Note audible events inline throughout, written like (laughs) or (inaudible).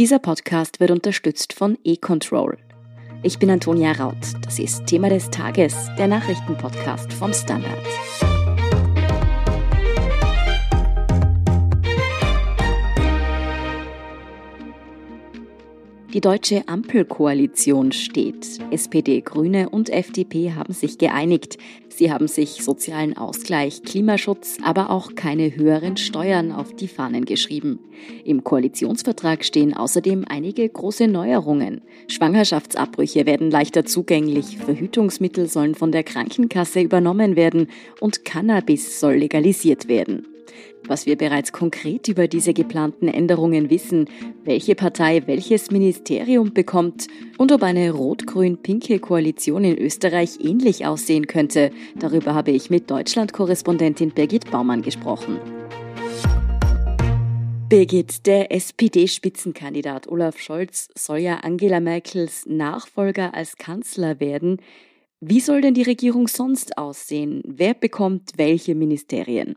Dieser Podcast wird unterstützt von eControl. Ich bin Antonia Raut. Das ist Thema des Tages, der Nachrichtenpodcast vom Standard. Die deutsche Ampelkoalition steht. SPD, Grüne und FDP haben sich geeinigt. Sie haben sich sozialen Ausgleich, Klimaschutz, aber auch keine höheren Steuern auf die Fahnen geschrieben. Im Koalitionsvertrag stehen außerdem einige große Neuerungen. Schwangerschaftsabbrüche werden leichter zugänglich, Verhütungsmittel sollen von der Krankenkasse übernommen werden und Cannabis soll legalisiert werden was wir bereits konkret über diese geplanten Änderungen wissen, welche Partei welches Ministerium bekommt und ob eine rot-grün-pinke Koalition in Österreich ähnlich aussehen könnte, darüber habe ich mit Deutschland-Korrespondentin Birgit Baumann gesprochen. Birgit, der SPD-Spitzenkandidat Olaf Scholz soll ja Angela Merkels Nachfolger als Kanzler werden. Wie soll denn die Regierung sonst aussehen? Wer bekommt welche Ministerien?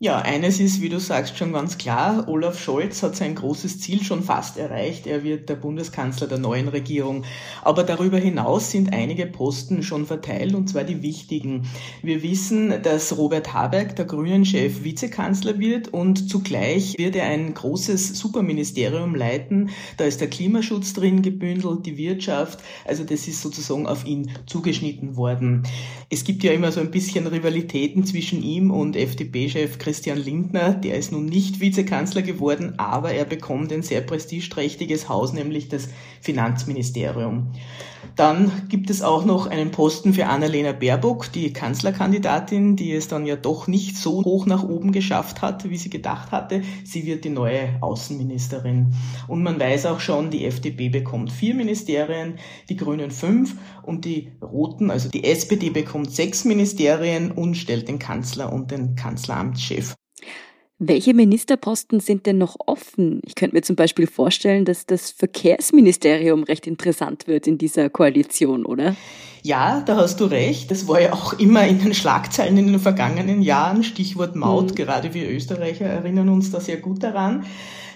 Ja, eines ist, wie du sagst, schon ganz klar. Olaf Scholz hat sein großes Ziel schon fast erreicht. Er wird der Bundeskanzler der neuen Regierung. Aber darüber hinaus sind einige Posten schon verteilt, und zwar die wichtigen. Wir wissen, dass Robert Habeck, der Grünen-Chef, Vizekanzler wird und zugleich wird er ein großes Superministerium leiten. Da ist der Klimaschutz drin gebündelt, die Wirtschaft. Also das ist sozusagen auf ihn zugeschnitten worden. Es gibt ja immer so ein bisschen Rivalitäten zwischen ihm und FDP-Chef Christian Lindner, der ist nun nicht Vizekanzler geworden, aber er bekommt ein sehr prestigeträchtiges Haus, nämlich das Finanzministerium. Dann gibt es auch noch einen Posten für Annalena Baerbock, die Kanzlerkandidatin, die es dann ja doch nicht so hoch nach oben geschafft hat, wie sie gedacht hatte. Sie wird die neue Außenministerin. Und man weiß auch schon, die FDP bekommt vier Ministerien, die Grünen fünf und die Roten, also die SPD bekommt sechs Ministerien und stellt den Kanzler und den Kanzleramtschef. Welche Ministerposten sind denn noch offen? Ich könnte mir zum Beispiel vorstellen, dass das Verkehrsministerium recht interessant wird in dieser Koalition, oder? Ja, da hast du recht. Das war ja auch immer in den Schlagzeilen in den vergangenen Jahren. Stichwort Maut. Mhm. Gerade wir Österreicher erinnern uns da sehr gut daran.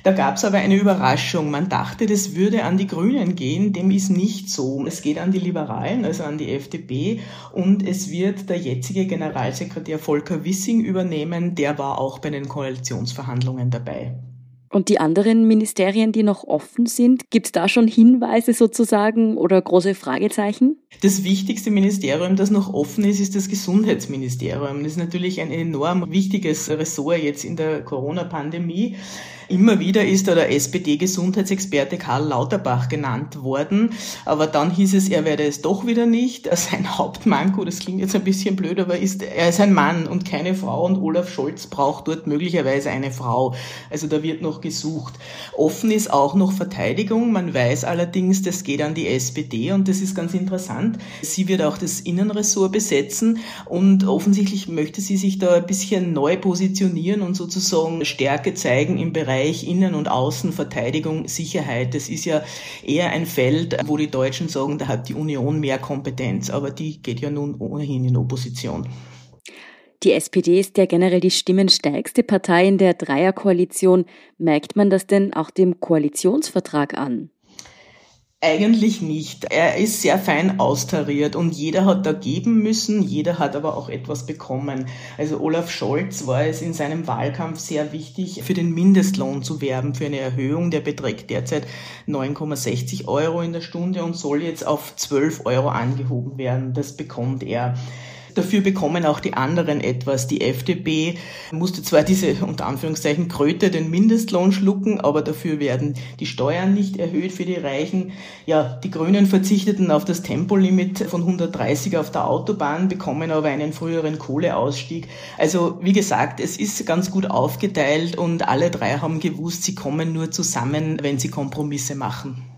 Da gab es aber eine Überraschung. Man dachte, das würde an die Grünen gehen. Dem ist nicht so. Es geht an die Liberalen, also an die FDP. Und es wird der jetzige Generalsekretär Volker Wissing übernehmen. Der war auch bei den Koalitionsverhandlungen dabei. Und die anderen Ministerien, die noch offen sind, gibt es da schon Hinweise sozusagen oder große Fragezeichen? Das wichtigste Ministerium, das noch offen ist, ist das Gesundheitsministerium. Das ist natürlich ein enorm wichtiges Ressort jetzt in der Corona-Pandemie. Immer wieder ist da der SPD-Gesundheitsexperte Karl Lauterbach genannt worden, aber dann hieß es, er werde es doch wieder nicht. (laughs) Sein Hauptmanko, das klingt jetzt ein bisschen blöd, aber ist, er ist ein Mann und keine Frau und Olaf Scholz braucht dort möglicherweise eine Frau. Also da wird noch gesucht. Offen ist auch noch Verteidigung. Man weiß allerdings, das geht an die SPD und das ist ganz interessant. Sie wird auch das Innenressort besetzen und offensichtlich möchte sie sich da ein bisschen neu positionieren und sozusagen Stärke zeigen im Bereich Bereich Innen- und Außenverteidigung, Sicherheit. Das ist ja eher ein Feld, wo die Deutschen sagen, da hat die Union mehr Kompetenz, aber die geht ja nun ohnehin in Opposition. Die SPD ist ja generell die stimmenstärkste Partei in der Dreierkoalition. Merkt man das denn auch dem Koalitionsvertrag an? Eigentlich nicht. Er ist sehr fein austariert und jeder hat da geben müssen, jeder hat aber auch etwas bekommen. Also Olaf Scholz war es in seinem Wahlkampf sehr wichtig, für den Mindestlohn zu werben, für eine Erhöhung. Der beträgt derzeit 9,60 Euro in der Stunde und soll jetzt auf 12 Euro angehoben werden. Das bekommt er. Dafür bekommen auch die anderen etwas. Die FDP musste zwar diese unter Anführungszeichen Kröte den Mindestlohn schlucken, aber dafür werden die Steuern nicht erhöht für die Reichen. Ja, die Grünen verzichteten auf das Tempolimit von 130 auf der Autobahn, bekommen aber einen früheren Kohleausstieg. Also wie gesagt, es ist ganz gut aufgeteilt und alle drei haben gewusst, sie kommen nur zusammen, wenn sie Kompromisse machen.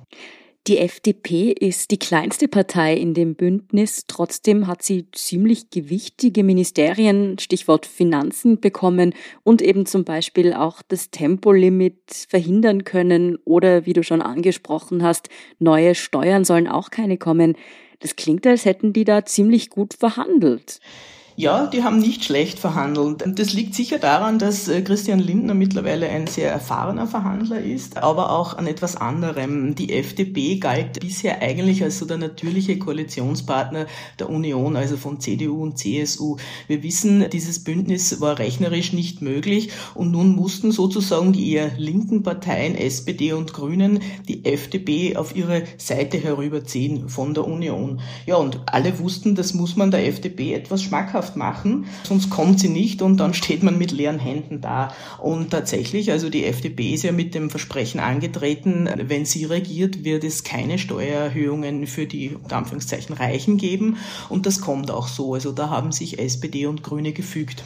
Die FDP ist die kleinste Partei in dem Bündnis. Trotzdem hat sie ziemlich gewichtige Ministerien, Stichwort Finanzen, bekommen und eben zum Beispiel auch das Tempolimit verhindern können oder, wie du schon angesprochen hast, neue Steuern sollen auch keine kommen. Das klingt, als hätten die da ziemlich gut verhandelt. Ja, die haben nicht schlecht verhandelt. Das liegt sicher daran, dass äh, Christian Lindner mittlerweile ein sehr erfahrener Verhandler ist, aber auch an etwas anderem. Die FDP galt bisher eigentlich als so der natürliche Koalitionspartner der Union, also von CDU und CSU. Wir wissen, dieses Bündnis war rechnerisch nicht möglich und nun mussten sozusagen die eher linken Parteien, SPD und Grünen, die FDP auf ihre Seite herüberziehen von der Union. Ja, und alle wussten, das muss man der FDP etwas schmackhaft schmackhaft machen, sonst kommt sie nicht und dann steht man mit leeren Händen da. Und tatsächlich, also die FDP ist ja mit dem Versprechen angetreten, wenn sie regiert, wird es keine Steuererhöhungen für die unter Anführungszeichen Reichen geben. Und das kommt auch so. Also da haben sich SPD und Grüne gefügt.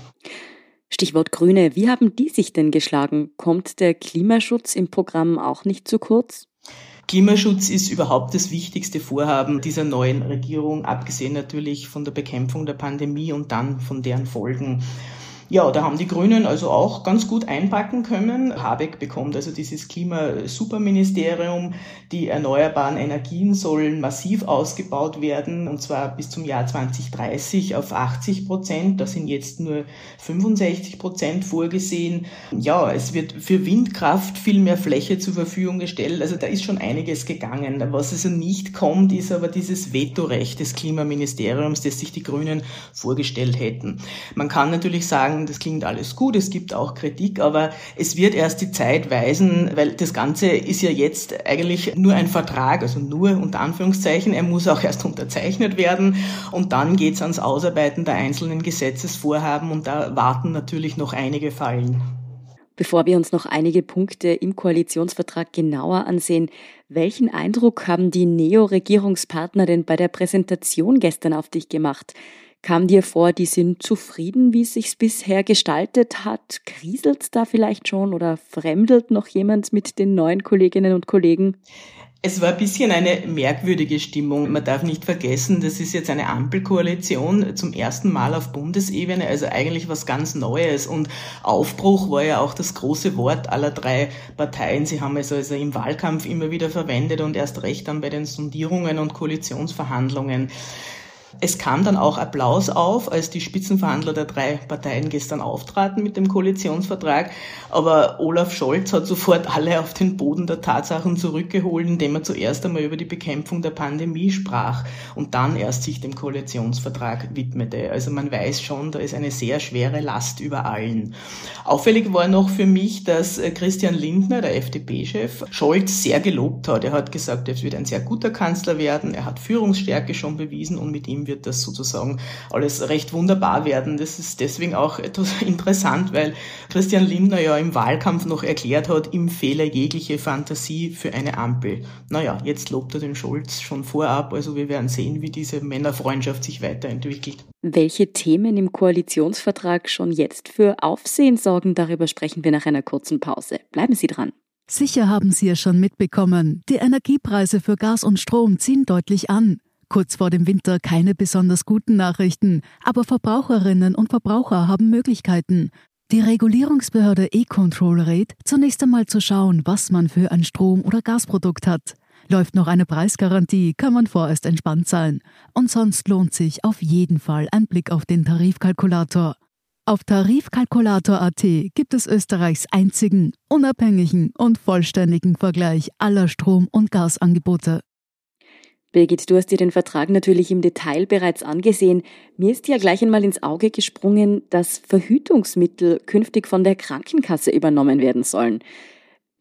Stichwort Grüne. Wie haben die sich denn geschlagen? Kommt der Klimaschutz im Programm auch nicht zu kurz? Klimaschutz ist überhaupt das wichtigste Vorhaben dieser neuen Regierung, abgesehen natürlich von der Bekämpfung der Pandemie und dann von deren Folgen. Ja, da haben die Grünen also auch ganz gut einpacken können. Habeck bekommt also dieses Klimasuperministerium. Die erneuerbaren Energien sollen massiv ausgebaut werden, und zwar bis zum Jahr 2030 auf 80 Prozent. Da sind jetzt nur 65 Prozent vorgesehen. Ja, es wird für Windkraft viel mehr Fläche zur Verfügung gestellt. Also da ist schon einiges gegangen. Was also nicht kommt, ist aber dieses Vetorecht des Klimaministeriums, das sich die Grünen vorgestellt hätten. Man kann natürlich sagen, das klingt alles gut, es gibt auch Kritik, aber es wird erst die Zeit weisen, weil das Ganze ist ja jetzt eigentlich nur ein Vertrag, also nur unter Anführungszeichen, er muss auch erst unterzeichnet werden und dann geht es ans Ausarbeiten der einzelnen Gesetzesvorhaben und da warten natürlich noch einige Fallen. Bevor wir uns noch einige Punkte im Koalitionsvertrag genauer ansehen, welchen Eindruck haben die Neo-Regierungspartner denn bei der Präsentation gestern auf dich gemacht? Kam dir vor, die sind zufrieden, wie es sich bisher gestaltet hat? Kriselt da vielleicht schon oder fremdelt noch jemand mit den neuen Kolleginnen und Kollegen? Es war ein bisschen eine merkwürdige Stimmung. Man darf nicht vergessen, das ist jetzt eine Ampelkoalition zum ersten Mal auf Bundesebene, also eigentlich was ganz Neues. Und Aufbruch war ja auch das große Wort aller drei Parteien. Sie haben es also im Wahlkampf immer wieder verwendet und erst recht dann bei den Sondierungen und Koalitionsverhandlungen. Es kam dann auch Applaus auf, als die Spitzenverhandler der drei Parteien gestern auftraten mit dem Koalitionsvertrag. Aber Olaf Scholz hat sofort alle auf den Boden der Tatsachen zurückgeholt, indem er zuerst einmal über die Bekämpfung der Pandemie sprach und dann erst sich dem Koalitionsvertrag widmete. Also man weiß schon, da ist eine sehr schwere Last über allen. Auffällig war noch für mich, dass Christian Lindner, der FDP-Chef, Scholz sehr gelobt hat. Er hat gesagt, er wird ein sehr guter Kanzler werden, er hat Führungsstärke schon bewiesen und mit ihm wird das sozusagen alles recht wunderbar werden. Das ist deswegen auch etwas (laughs) interessant, weil Christian Lindner ja im Wahlkampf noch erklärt hat, ihm fehle jegliche Fantasie für eine Ampel. Naja, jetzt lobt er den Scholz schon vorab, also wir werden sehen, wie diese Männerfreundschaft sich weiterentwickelt. Welche Themen im Koalitionsvertrag schon jetzt für Aufsehen sorgen, darüber sprechen wir nach einer kurzen Pause. Bleiben Sie dran. Sicher haben Sie es schon mitbekommen. Die Energiepreise für Gas und Strom ziehen deutlich an. Kurz vor dem Winter keine besonders guten Nachrichten, aber Verbraucherinnen und Verbraucher haben Möglichkeiten. Die Regulierungsbehörde E-Control rät, zunächst einmal zu schauen, was man für ein Strom- oder Gasprodukt hat. Läuft noch eine Preisgarantie, kann man vorerst entspannt sein. Und sonst lohnt sich auf jeden Fall ein Blick auf den Tarifkalkulator. Auf Tarifkalkulator.at gibt es Österreichs einzigen, unabhängigen und vollständigen Vergleich aller Strom- und Gasangebote. Birgit, du hast dir den Vertrag natürlich im Detail bereits angesehen. Mir ist ja gleich einmal ins Auge gesprungen, dass Verhütungsmittel künftig von der Krankenkasse übernommen werden sollen.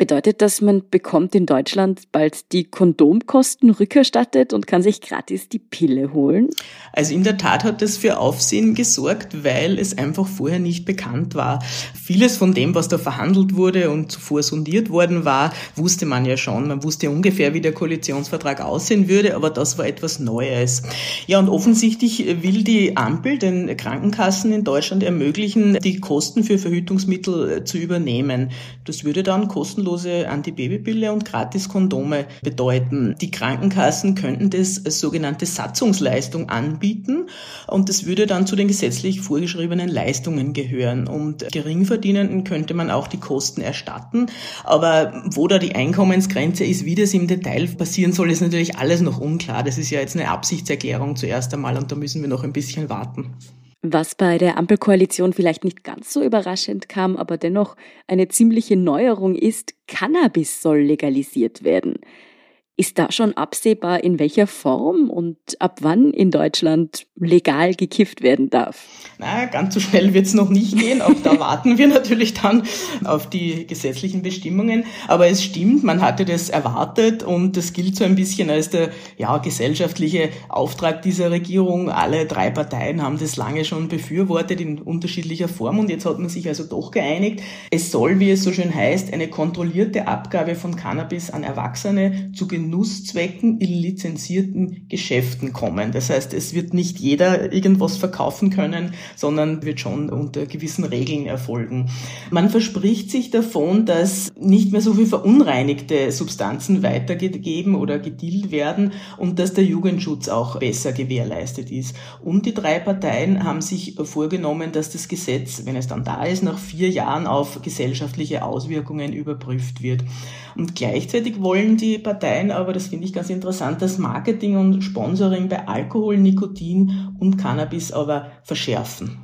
Bedeutet das, man bekommt in Deutschland bald die Kondomkosten rückerstattet und kann sich gratis die Pille holen? Also in der Tat hat das für Aufsehen gesorgt, weil es einfach vorher nicht bekannt war. Vieles von dem, was da verhandelt wurde und zuvor sondiert worden war, wusste man ja schon. Man wusste ungefähr, wie der Koalitionsvertrag aussehen würde, aber das war etwas Neues. Ja, und offensichtlich will die Ampel den Krankenkassen in Deutschland ermöglichen, die Kosten für Verhütungsmittel zu übernehmen. Das würde dann kostenlos kostenlose Antibabypille und gratis Kondome bedeuten. Die Krankenkassen könnten das als sogenannte Satzungsleistung anbieten und das würde dann zu den gesetzlich vorgeschriebenen Leistungen gehören. Und Geringverdienenden könnte man auch die Kosten erstatten. Aber wo da die Einkommensgrenze ist, wie das im Detail passieren soll, ist natürlich alles noch unklar. Das ist ja jetzt eine Absichtserklärung zuerst einmal und da müssen wir noch ein bisschen warten. Was bei der Ampelkoalition vielleicht nicht ganz so überraschend kam, aber dennoch eine ziemliche Neuerung ist, Cannabis soll legalisiert werden. Ist da schon absehbar, in welcher Form und ab wann in Deutschland legal gekifft werden darf? Na, ganz so schnell wird es noch nicht gehen. Auch da warten wir (laughs) natürlich dann auf die gesetzlichen Bestimmungen. Aber es stimmt, man hatte das erwartet und das gilt so ein bisschen als der ja, gesellschaftliche Auftrag dieser Regierung. Alle drei Parteien haben das lange schon befürwortet in unterschiedlicher Form und jetzt hat man sich also doch geeinigt. Es soll, wie es so schön heißt, eine kontrollierte Abgabe von Cannabis an Erwachsene zu Genusszwecken in lizenzierten Geschäften kommen. Das heißt, es wird nicht jeder irgendwas verkaufen können, sondern wird schon unter gewissen Regeln erfolgen. Man verspricht sich davon, dass nicht mehr so viel verunreinigte Substanzen weitergegeben oder gedealt werden und dass der Jugendschutz auch besser gewährleistet ist. Und die drei Parteien haben sich vorgenommen, dass das Gesetz, wenn es dann da ist, nach vier Jahren auf gesellschaftliche Auswirkungen überprüft wird. Und gleichzeitig wollen die Parteien aber, das finde ich ganz interessant, das Marketing und Sponsoring bei Alkohol, Nikotin und Cannabis aber verschärfen.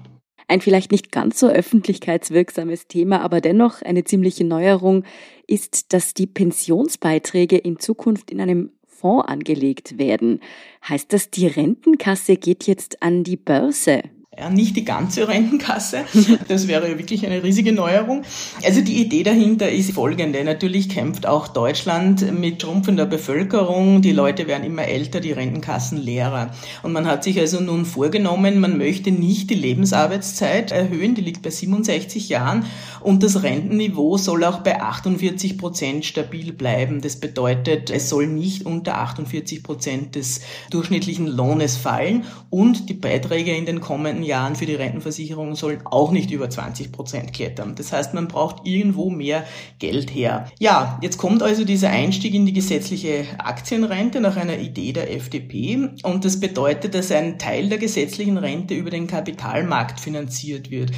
Ein vielleicht nicht ganz so öffentlichkeitswirksames Thema, aber dennoch eine ziemliche Neuerung ist, dass die Pensionsbeiträge in Zukunft in einem Fonds angelegt werden. Heißt das, die Rentenkasse geht jetzt an die Börse? Ja, nicht die ganze Rentenkasse. (laughs) Das wäre wirklich eine riesige Neuerung. Also die Idee dahinter ist folgende. Natürlich kämpft auch Deutschland mit schrumpfender Bevölkerung. Die Leute werden immer älter, die Rentenkassen leerer. Und man hat sich also nun vorgenommen, man möchte nicht die Lebensarbeitszeit erhöhen. Die liegt bei 67 Jahren. Und das Rentenniveau soll auch bei 48 Prozent stabil bleiben. Das bedeutet, es soll nicht unter 48 Prozent des durchschnittlichen Lohnes fallen. Und die Beiträge in den kommenden Jahren für die Rentenversicherung sollen auch nicht über 20 Prozent klettern. Das heißt, man braucht irgendwo mehr Geld her. Ja, jetzt kommt also dieser Einstieg in die gesetzliche Aktienrente nach einer Idee der FDP und das bedeutet, dass ein Teil der gesetzlichen Rente über den Kapitalmarkt finanziert wird.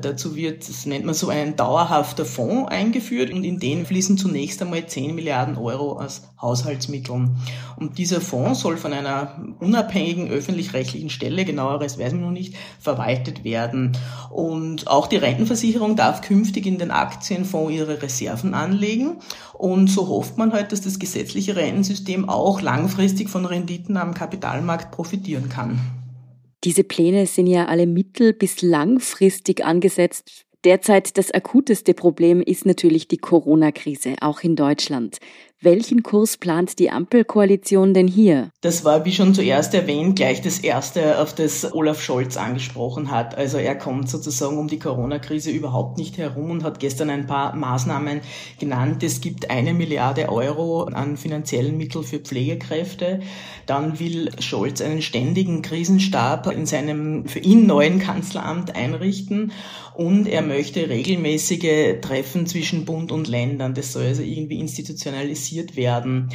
Dazu wird, das nennt man so ein dauerhafter Fonds eingeführt und in den fließen zunächst einmal 10 Milliarden Euro aus Haushaltsmitteln. Und dieser Fonds soll von einer unabhängigen öffentlich-rechtlichen Stelle, genaueres weiß man noch nicht, verwaltet werden. Und auch die Rentenversicherung darf künftig in den Aktienfonds ihre Reserven anlegen. Und so hofft man halt, dass das gesetzliche Rentensystem auch langfristig von Renditen am Kapitalmarkt profitieren kann. Diese Pläne sind ja alle mittel- bis langfristig angesetzt. Derzeit das akuteste Problem ist natürlich die Corona-Krise, auch in Deutschland. Welchen Kurs plant die Ampelkoalition denn hier? Das war, wie schon zuerst erwähnt, gleich das Erste, auf das Olaf Scholz angesprochen hat. Also er kommt sozusagen um die Corona-Krise überhaupt nicht herum und hat gestern ein paar Maßnahmen genannt. Es gibt eine Milliarde Euro an finanziellen Mitteln für Pflegekräfte. Dann will Scholz einen ständigen Krisenstab in seinem für ihn neuen Kanzleramt einrichten und er möchte regelmäßige Treffen zwischen Bund und Ländern. Das soll also irgendwie institutionalisiert realisiert werden.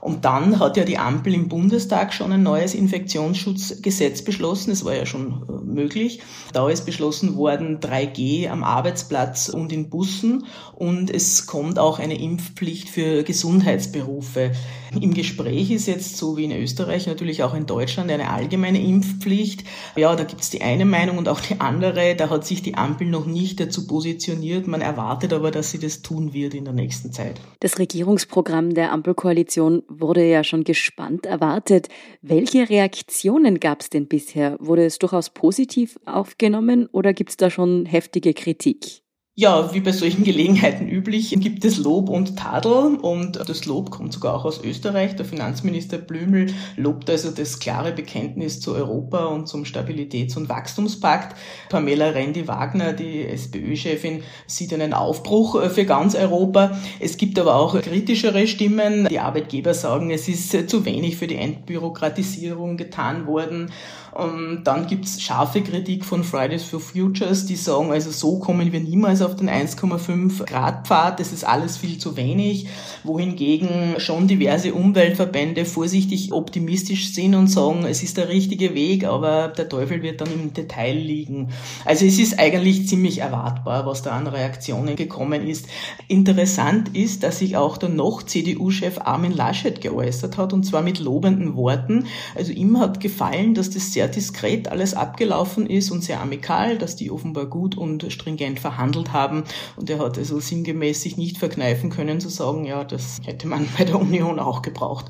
Und dann hat ja die Ampel im Bundestag schon ein neues Infektionsschutzgesetz beschlossen. Es war ja schon äh, möglich. Da ist beschlossen worden 3G am Arbeitsplatz und in Bussen. Und es kommt auch eine Impfpflicht für Gesundheitsberufe. Im Gespräch ist jetzt, so wie in Österreich, natürlich auch in Deutschland eine allgemeine Impfpflicht. Ja, da gibt es die eine Meinung und auch die andere. Da hat sich die Ampel noch nicht dazu positioniert. Man erwartet aber, dass sie das tun wird in der nächsten Zeit. Das Regierungsprogramm der Ampelkoalition wurde ja schon gespannt erwartet. Welche Reaktionen gab es denn bisher? Wurde es durchaus positiv aufgenommen oder gibt es da schon heftige Kritik? Ja, wie bei solchen Gelegenheiten üblich, gibt es Lob und Tadel und das Lob kommt sogar auch aus Österreich. Der Finanzminister Blümel lobt also das klare Bekenntnis zu Europa und zum Stabilitäts- und Wachstumspakt. Pamela Rendi-Wagner, die SPÖ-Chefin, sieht einen Aufbruch für ganz Europa. Es gibt aber auch kritischere Stimmen. Die Arbeitgeber sagen, es ist zu wenig für die Entbürokratisierung getan worden. Und dann gibt's scharfe Kritik von Fridays for Futures, die sagen, also so kommen wir niemals auf auf den 1,5 Grad Pfad. Das ist alles viel zu wenig, wohingegen schon diverse Umweltverbände vorsichtig optimistisch sind und sagen, es ist der richtige Weg, aber der Teufel wird dann im Detail liegen. Also es ist eigentlich ziemlich erwartbar, was da an Reaktionen gekommen ist. Interessant ist, dass sich auch der noch CDU-Chef Armin Laschet geäußert hat und zwar mit lobenden Worten. Also ihm hat gefallen, dass das sehr diskret alles abgelaufen ist und sehr amikal, dass die offenbar gut und stringent verhandelt haben und er hat also sinngemäß sich nicht verkneifen können zu sagen, ja, das hätte man bei der Union auch gebraucht.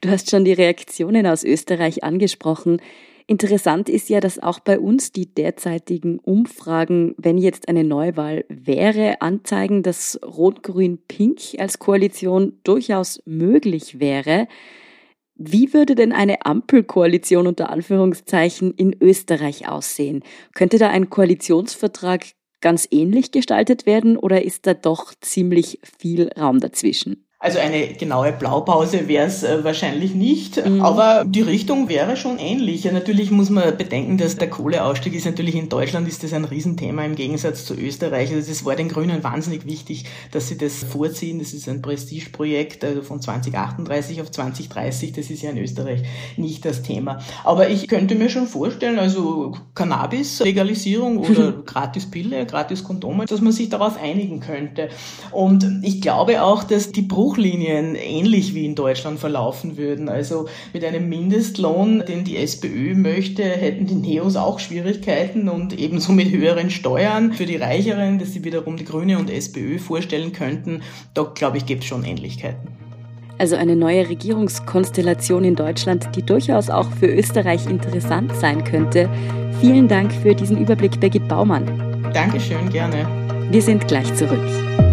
Du hast schon die Reaktionen aus Österreich angesprochen. Interessant ist ja, dass auch bei uns die derzeitigen Umfragen, wenn jetzt eine Neuwahl wäre, anzeigen, dass Rot-Grün-Pink als Koalition durchaus möglich wäre. Wie würde denn eine Ampelkoalition unter Anführungszeichen in Österreich aussehen? Könnte da ein Koalitionsvertrag ganz ähnlich gestaltet werden oder ist da doch ziemlich viel Raum dazwischen? Also eine genaue Blaupause wäre es äh, wahrscheinlich nicht, mhm. aber die Richtung wäre schon ähnlich. Ja, natürlich muss man bedenken, dass der Kohleausstieg ist natürlich in Deutschland ist das ein Riesenthema im Gegensatz zu Österreich. Also es war den Grünen wahnsinnig wichtig, dass sie das vorziehen. Das ist ein Prestigeprojekt also von 2038 auf 2030. Das ist ja in Österreich nicht das Thema. Aber ich könnte mir schon vorstellen, also Cannabis-Legalisierung (laughs) oder Gratis-Pille, Gratis-Kondome, dass man sich darauf einigen könnte. Und ich glaube auch, dass die Bruch Bruchlinien ähnlich wie in Deutschland verlaufen würden. Also mit einem Mindestlohn, den die SPÖ möchte, hätten die Neos auch Schwierigkeiten und ebenso mit höheren Steuern für die Reicheren, dass sie wiederum die Grüne und SPÖ vorstellen könnten. Da glaube ich, gibt es schon Ähnlichkeiten. Also eine neue Regierungskonstellation in Deutschland, die durchaus auch für Österreich interessant sein könnte. Vielen Dank für diesen Überblick, Birgit Baumann. Dankeschön, gerne. Wir sind gleich zurück.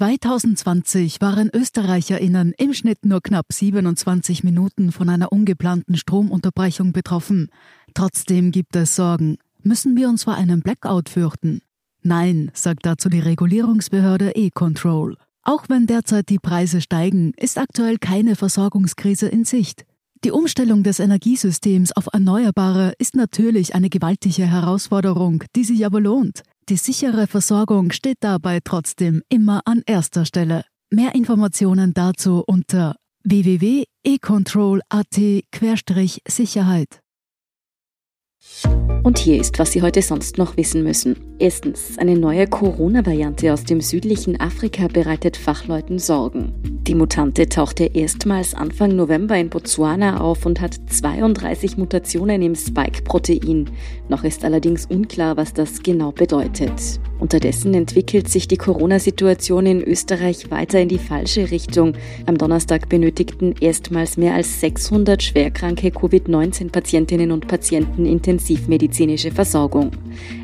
2020 waren ÖsterreicherInnen im Schnitt nur knapp 27 Minuten von einer ungeplanten Stromunterbrechung betroffen. Trotzdem gibt es Sorgen. Müssen wir uns vor einem Blackout fürchten? Nein, sagt dazu die Regulierungsbehörde E-Control. Auch wenn derzeit die Preise steigen, ist aktuell keine Versorgungskrise in Sicht. Die Umstellung des Energiesystems auf Erneuerbare ist natürlich eine gewaltige Herausforderung, die sich aber lohnt. Die sichere Versorgung steht dabei trotzdem immer an erster Stelle. Mehr Informationen dazu unter www.econtrol.at-sicherheit. Und hier ist, was Sie heute sonst noch wissen müssen. Erstens, eine neue Corona-Variante aus dem südlichen Afrika bereitet Fachleuten Sorgen. Die Mutante tauchte erstmals Anfang November in Botswana auf und hat 32 Mutationen im Spike-Protein. Noch ist allerdings unklar, was das genau bedeutet. Unterdessen entwickelt sich die Corona-Situation in Österreich weiter in die falsche Richtung. Am Donnerstag benötigten erstmals mehr als 600 schwerkranke Covid-19-Patientinnen und Patienten intensivmedizinische Versorgung.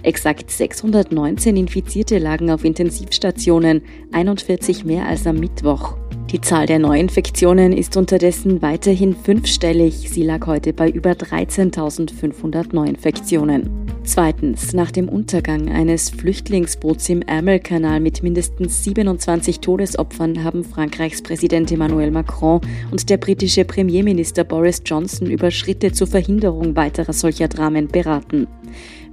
Exakt 619 Infizierte lagen auf Intensivstationen, 41 mehr als am Mittwoch. Die Zahl der Neuinfektionen ist unterdessen weiterhin fünfstellig. Sie lag heute bei über 13.500 Neuinfektionen. Zweitens, nach dem Untergang eines Flüchtlingsboots im Ärmelkanal mit mindestens 27 Todesopfern haben Frankreichs Präsident Emmanuel Macron und der britische Premierminister Boris Johnson über Schritte zur Verhinderung weiterer solcher Dramen beraten.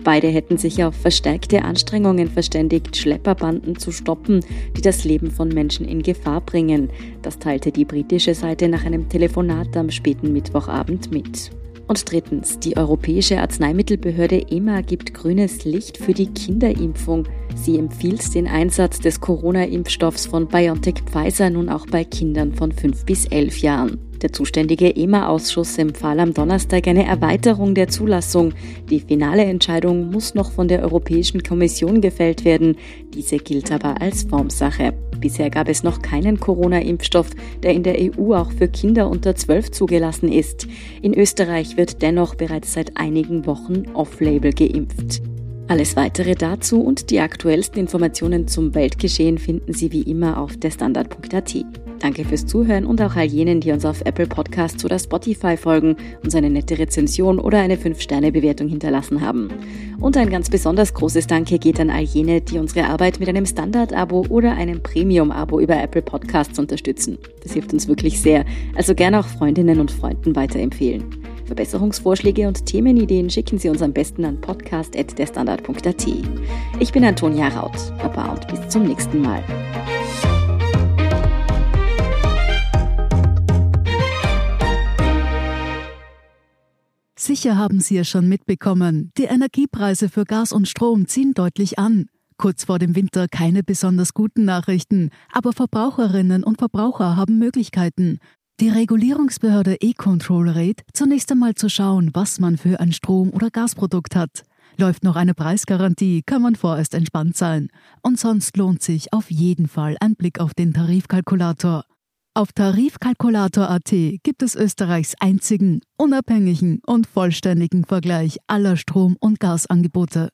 Beide hätten sich auf verstärkte Anstrengungen verständigt, Schlepperbanden zu stoppen, die das Leben von Menschen in Gefahr bringen. Das teilte die britische Seite nach einem Telefonat am späten Mittwochabend mit. Und drittens, die Europäische Arzneimittelbehörde EMA gibt grünes Licht für die Kinderimpfung. Sie empfiehlt den Einsatz des Corona-Impfstoffs von BioNTech Pfizer nun auch bei Kindern von 5 bis 11 Jahren. Der zuständige EMA-Ausschuss empfahl am Donnerstag eine Erweiterung der Zulassung. Die finale Entscheidung muss noch von der Europäischen Kommission gefällt werden. Diese gilt aber als Formsache. Bisher gab es noch keinen Corona-Impfstoff, der in der EU auch für Kinder unter 12 zugelassen ist. In Österreich wird dennoch bereits seit einigen Wochen off-label geimpft. Alles weitere dazu und die aktuellsten Informationen zum Weltgeschehen finden Sie wie immer auf derstandard.at. Danke fürs Zuhören und auch all jenen, die uns auf Apple Podcasts oder Spotify folgen, uns eine nette Rezension oder eine 5-Sterne-Bewertung hinterlassen haben. Und ein ganz besonders großes Danke geht an all jene, die unsere Arbeit mit einem Standard-Abo oder einem Premium-Abo über Apple Podcasts unterstützen. Das hilft uns wirklich sehr. Also gerne auch Freundinnen und Freunden weiterempfehlen. Verbesserungsvorschläge und Themenideen schicken Sie uns am besten an podcast.derstandard.at. Ich bin Antonia Raut. Baba und bis zum nächsten Mal. Sicher haben Sie es schon mitbekommen, die Energiepreise für Gas und Strom ziehen deutlich an. Kurz vor dem Winter keine besonders guten Nachrichten, aber Verbraucherinnen und Verbraucher haben Möglichkeiten. Die Regulierungsbehörde E-Control rät, zunächst einmal zu schauen, was man für ein Strom- oder Gasprodukt hat. Läuft noch eine Preisgarantie, kann man vorerst entspannt sein. Und sonst lohnt sich auf jeden Fall ein Blick auf den Tarifkalkulator. Auf Tarifkalkulator.at gibt es Österreichs einzigen, unabhängigen und vollständigen Vergleich aller Strom- und Gasangebote.